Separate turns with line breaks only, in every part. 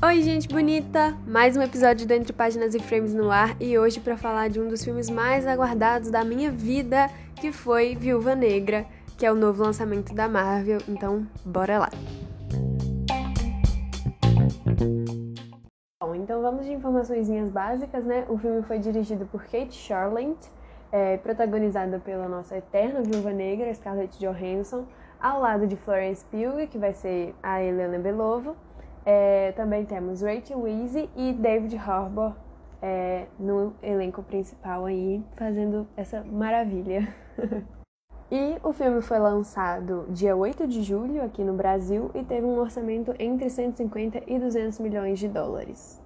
Oi, gente bonita! Mais um episódio do Entre Páginas e Frames no ar e hoje para falar de um dos filmes mais aguardados da minha vida, que foi Viúva Negra, que é o novo lançamento da Marvel. Então, bora lá! Bom, então vamos de informações básicas, né? O filme foi dirigido por Kate Charlotte, é, protagonizada pela nossa eterna Viúva Negra, Scarlett Johansson, ao lado de Florence Pugh, que vai ser a Helena Belovo. É, também temos Rachel Weisz e David Harbour é, no elenco principal aí, fazendo essa maravilha. e o filme foi lançado dia 8 de julho aqui no Brasil e teve um orçamento entre 150 e 200 milhões de dólares.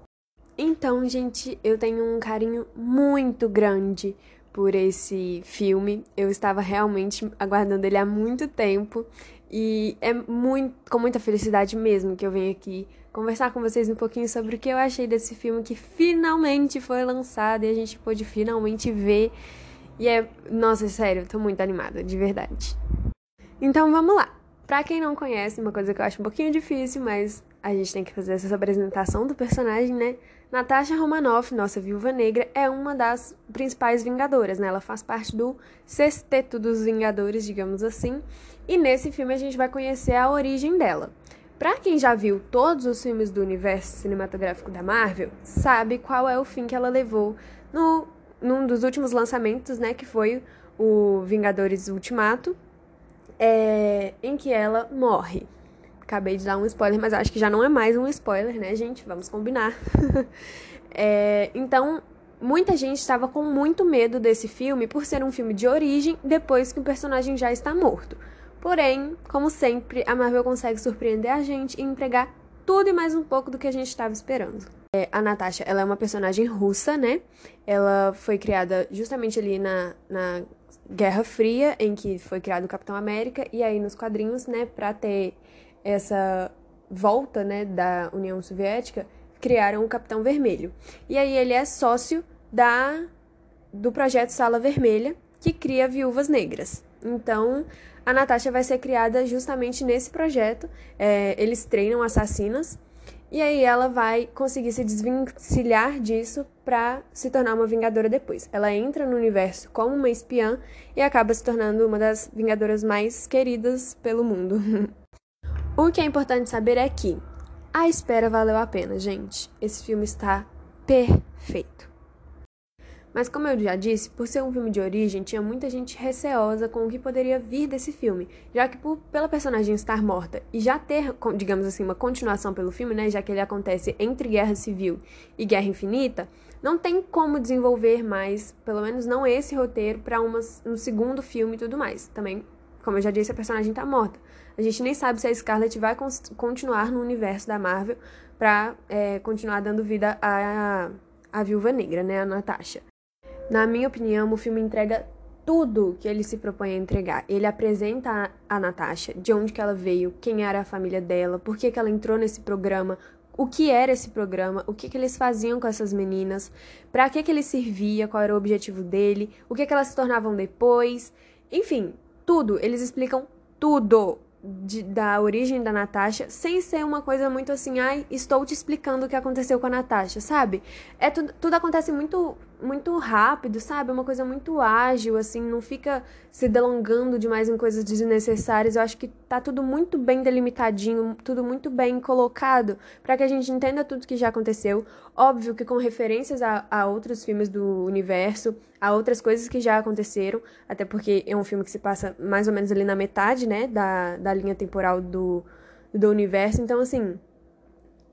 Então, gente, eu tenho um carinho muito grande por esse filme. Eu estava realmente aguardando ele há muito tempo e é muito, com muita felicidade mesmo que eu venho aqui conversar com vocês um pouquinho sobre o que eu achei desse filme que finalmente foi lançado e a gente pôde finalmente ver. E é, nossa, sério, tô muito animada, de verdade. Então vamos lá. Pra quem não conhece, uma coisa que eu acho um pouquinho difícil, mas a gente tem que fazer essa apresentação do personagem, né? Natasha Romanoff, nossa viúva negra, é uma das principais vingadoras, né? Ela faz parte do sexteto dos vingadores, digamos assim. E nesse filme a gente vai conhecer a origem dela. Pra quem já viu todos os filmes do universo cinematográfico da Marvel, sabe qual é o fim que ela levou no num dos últimos lançamentos, né, que foi o Vingadores Ultimato, é, em que ela morre. Acabei de dar um spoiler, mas acho que já não é mais um spoiler, né, gente? Vamos combinar. é, então, muita gente estava com muito medo desse filme por ser um filme de origem depois que o personagem já está morto. Porém, como sempre, a Marvel consegue surpreender a gente e entregar tudo e mais um pouco do que a gente estava esperando. É, a Natasha, ela é uma personagem russa, né? Ela foi criada justamente ali na, na Guerra Fria, em que foi criado o Capitão América, e aí nos quadrinhos, né, para ter essa volta, né, da União Soviética, criaram o Capitão Vermelho. E aí ele é sócio da do projeto Sala Vermelha, que cria viúvas negras. Então, a Natasha vai ser criada justamente nesse projeto. É, eles treinam assassinas e aí ela vai conseguir se desvencilhar disso para se tornar uma vingadora depois. Ela entra no universo como uma espiã e acaba se tornando uma das vingadoras mais queridas pelo mundo. o que é importante saber é que a espera valeu a pena, gente. Esse filme está perfeito. Mas como eu já disse, por ser um filme de origem, tinha muita gente receosa com o que poderia vir desse filme, já que por, pela personagem estar morta e já ter, digamos assim, uma continuação pelo filme, né, já que ele acontece entre Guerra Civil e Guerra Infinita, não tem como desenvolver mais, pelo menos não esse roteiro, para um segundo filme e tudo mais. Também, como eu já disse, a personagem está morta. A gente nem sabe se a Scarlett vai continuar no universo da Marvel para é, continuar dando vida à, à Viúva Negra, né, a Natasha. Na minha opinião, o filme entrega tudo que ele se propõe a entregar. Ele apresenta a, Natasha, de onde que ela veio, quem era a família dela, por que, que ela entrou nesse programa, o que era esse programa, o que, que eles faziam com essas meninas, para que, que ele servia, qual era o objetivo dele, o que, que elas se tornavam depois. Enfim, tudo. Eles explicam tudo de, da origem da Natasha, sem ser uma coisa muito assim, ai, estou te explicando o que aconteceu com a Natasha, sabe? É tudo, tudo acontece muito muito rápido, sabe? É uma coisa muito ágil, assim, não fica se delongando demais em coisas desnecessárias. Eu acho que tá tudo muito bem delimitadinho, tudo muito bem colocado para que a gente entenda tudo que já aconteceu. Óbvio que com referências a, a outros filmes do universo, a outras coisas que já aconteceram, até porque é um filme que se passa mais ou menos ali na metade, né, da, da linha temporal do, do universo. Então, assim,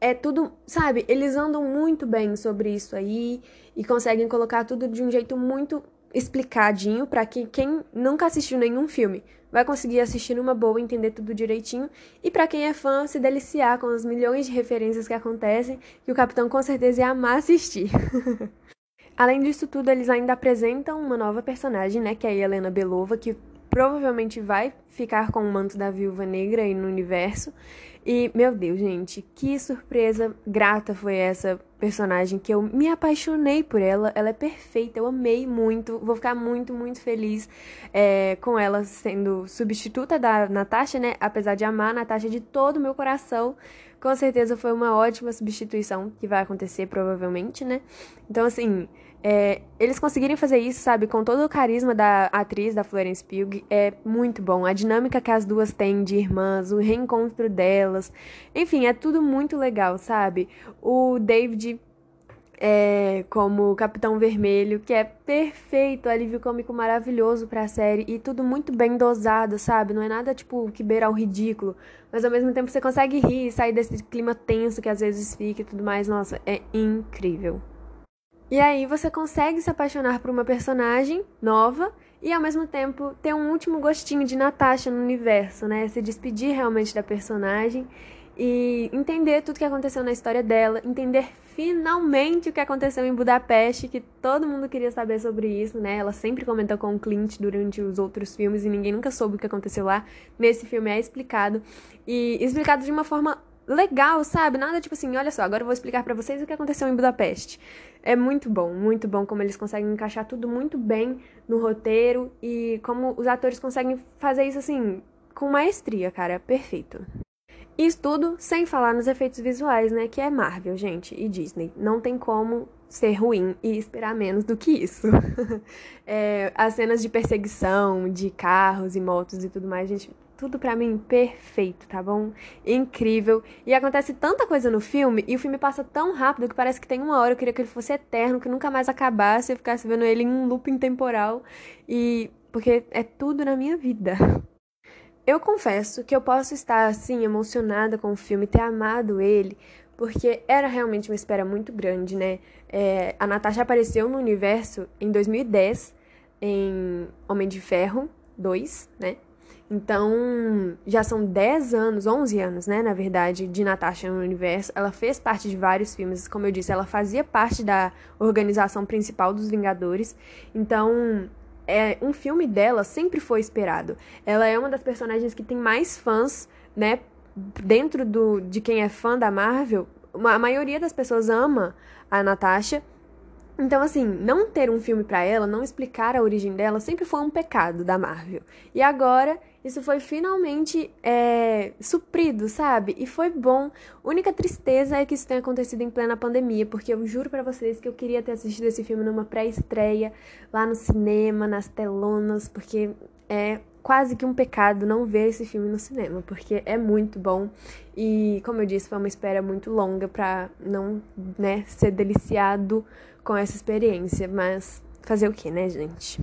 é tudo, sabe? Eles andam muito bem sobre isso aí e conseguem colocar tudo de um jeito muito explicadinho para que quem nunca assistiu nenhum filme vai conseguir assistir numa boa, entender tudo direitinho e para quem é fã se deliciar com as milhões de referências que acontecem, que o capitão com certeza ia amar assistir. Além disso tudo, eles ainda apresentam uma nova personagem, né, que é a Helena Belova, que provavelmente vai ficar com o manto da Viúva Negra aí no universo. E, meu Deus, gente, que surpresa grata foi essa personagem que eu me apaixonei por ela. Ela é perfeita, eu amei muito. Vou ficar muito, muito feliz é, com ela sendo substituta da Natasha, né? Apesar de amar a Natasha de todo o meu coração. Com certeza foi uma ótima substituição que vai acontecer, provavelmente, né? Então, assim. É, eles conseguirem fazer isso, sabe, com todo o carisma da atriz, da Florence Pugh, é muito bom. A dinâmica que as duas têm de irmãs, o reencontro delas, enfim, é tudo muito legal, sabe? O David é, como Capitão Vermelho, que é perfeito, alívio cômico maravilhoso pra série e tudo muito bem dosado, sabe? Não é nada tipo que beira o ridículo, mas ao mesmo tempo você consegue rir, sair desse clima tenso que às vezes fica e tudo mais. Nossa, é incrível. E aí você consegue se apaixonar por uma personagem nova e ao mesmo tempo ter um último gostinho de Natasha no universo, né? Se despedir realmente da personagem e entender tudo que aconteceu na história dela, entender finalmente o que aconteceu em Budapeste, que todo mundo queria saber sobre isso, né? Ela sempre comentou com o Clint durante os outros filmes e ninguém nunca soube o que aconteceu lá. Nesse filme é explicado e explicado de uma forma legal, sabe? Nada tipo assim, olha só, agora eu vou explicar para vocês o que aconteceu em Budapeste. É muito bom, muito bom como eles conseguem encaixar tudo muito bem no roteiro e como os atores conseguem fazer isso assim com maestria, cara, perfeito. Isso tudo sem falar nos efeitos visuais, né? Que é Marvel, gente, e Disney. Não tem como ser ruim e esperar menos do que isso. é, as cenas de perseguição, de carros e motos e tudo mais, gente, tudo para mim perfeito, tá bom? Incrível. E acontece tanta coisa no filme e o filme passa tão rápido que parece que tem uma hora. Eu queria que ele fosse eterno, que nunca mais acabasse. Eu ficasse vendo ele em um looping temporal. E. Porque é tudo na minha vida. Eu confesso que eu posso estar assim emocionada com o filme, ter amado ele, porque era realmente uma espera muito grande, né? É, a Natasha apareceu no universo em 2010 em Homem de Ferro 2, né? Então, já são 10 anos, 11 anos, né, na verdade, de Natasha no universo. Ela fez parte de vários filmes, como eu disse, ela fazia parte da organização principal dos Vingadores. Então, é, um filme dela sempre foi esperado. Ela é uma das personagens que tem mais fãs, né, dentro do, de quem é fã da Marvel. A maioria das pessoas ama a Natasha então, assim, não ter um filme para ela, não explicar a origem dela, sempre foi um pecado da Marvel. E agora, isso foi finalmente é, suprido, sabe? E foi bom. Única tristeza é que isso tenha acontecido em plena pandemia, porque eu juro para vocês que eu queria ter assistido esse filme numa pré-estreia, lá no cinema, nas telonas, porque é quase que um pecado não ver esse filme no cinema, porque é muito bom. E, como eu disse, foi uma espera muito longa para não né, ser deliciado com essa experiência, mas fazer o que, né, gente?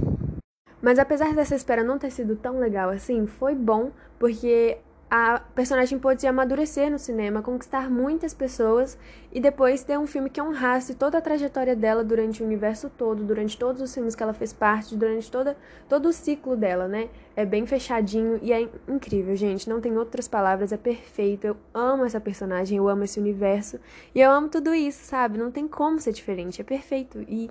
Mas apesar dessa espera não ter sido tão legal assim, foi bom porque a personagem pôde amadurecer no cinema, conquistar muitas pessoas e depois ter um filme que honrasse toda a trajetória dela durante o universo todo, durante todos os filmes que ela fez parte, durante toda, todo o ciclo dela, né? É bem fechadinho e é incrível, gente. Não tem outras palavras, é perfeito. Eu amo essa personagem, eu amo esse universo e eu amo tudo isso, sabe? Não tem como ser diferente, é perfeito e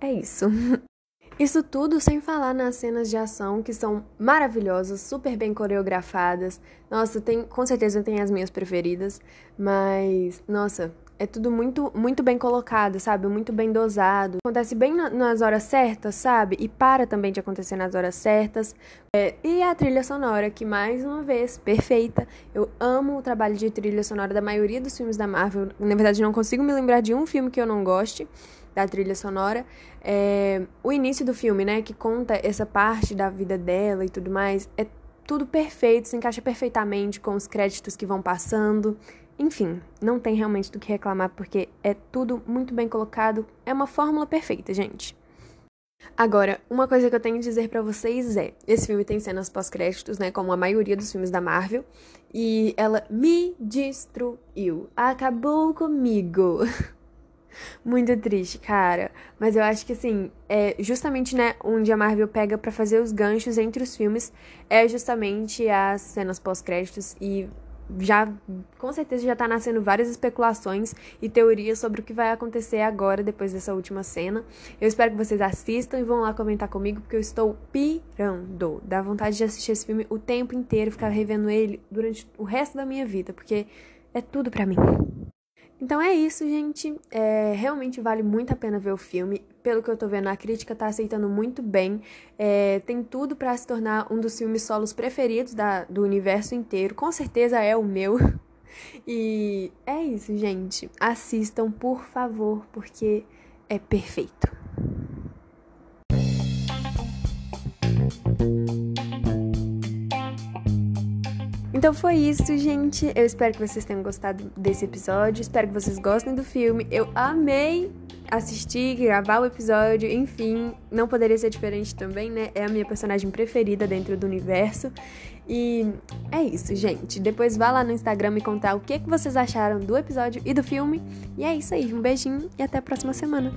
é isso. Isso tudo sem falar nas cenas de ação que são maravilhosas, super bem coreografadas. Nossa, tem, com certeza tem as minhas preferidas, mas nossa, é tudo muito muito bem colocado, sabe? Muito bem dosado. Acontece bem na, nas horas certas, sabe? E para também de acontecer nas horas certas. É, e a trilha sonora, que mais uma vez, perfeita. Eu amo o trabalho de trilha sonora da maioria dos filmes da Marvel. Na verdade, não consigo me lembrar de um filme que eu não goste da trilha sonora. É, o início do filme, né, que conta essa parte da vida dela e tudo mais, é tudo perfeito, se encaixa perfeitamente com os créditos que vão passando. Enfim, não tem realmente do que reclamar porque é tudo muito bem colocado, é uma fórmula perfeita, gente. Agora, uma coisa que eu tenho que dizer para vocês é: esse filme tem cenas pós-créditos, né? Como a maioria dos filmes da Marvel. E ela me destruiu. Acabou comigo. Muito triste, cara. Mas eu acho que, assim, é justamente, né, onde a Marvel pega para fazer os ganchos entre os filmes é justamente as cenas pós-créditos. E já com certeza já tá nascendo várias especulações e teorias sobre o que vai acontecer agora depois dessa última cena. Eu espero que vocês assistam e vão lá comentar comigo porque eu estou pirando. Dá vontade de assistir esse filme o tempo inteiro, ficar revendo ele durante o resto da minha vida, porque é tudo para mim. Então é isso, gente. É, realmente vale muito a pena ver o filme. Pelo que eu tô vendo, a crítica tá aceitando muito bem. É, tem tudo para se tornar um dos filmes solos preferidos da, do universo inteiro. Com certeza é o meu. E é isso, gente. Assistam, por favor, porque é perfeito. Então foi isso, gente. Eu espero que vocês tenham gostado desse episódio. Espero que vocês gostem do filme. Eu amei assistir, gravar o episódio, enfim, não poderia ser diferente também, né? É a minha personagem preferida dentro do universo. E é isso, gente. Depois vá lá no Instagram me contar o que, que vocês acharam do episódio e do filme. E é isso aí. Um beijinho e até a próxima semana.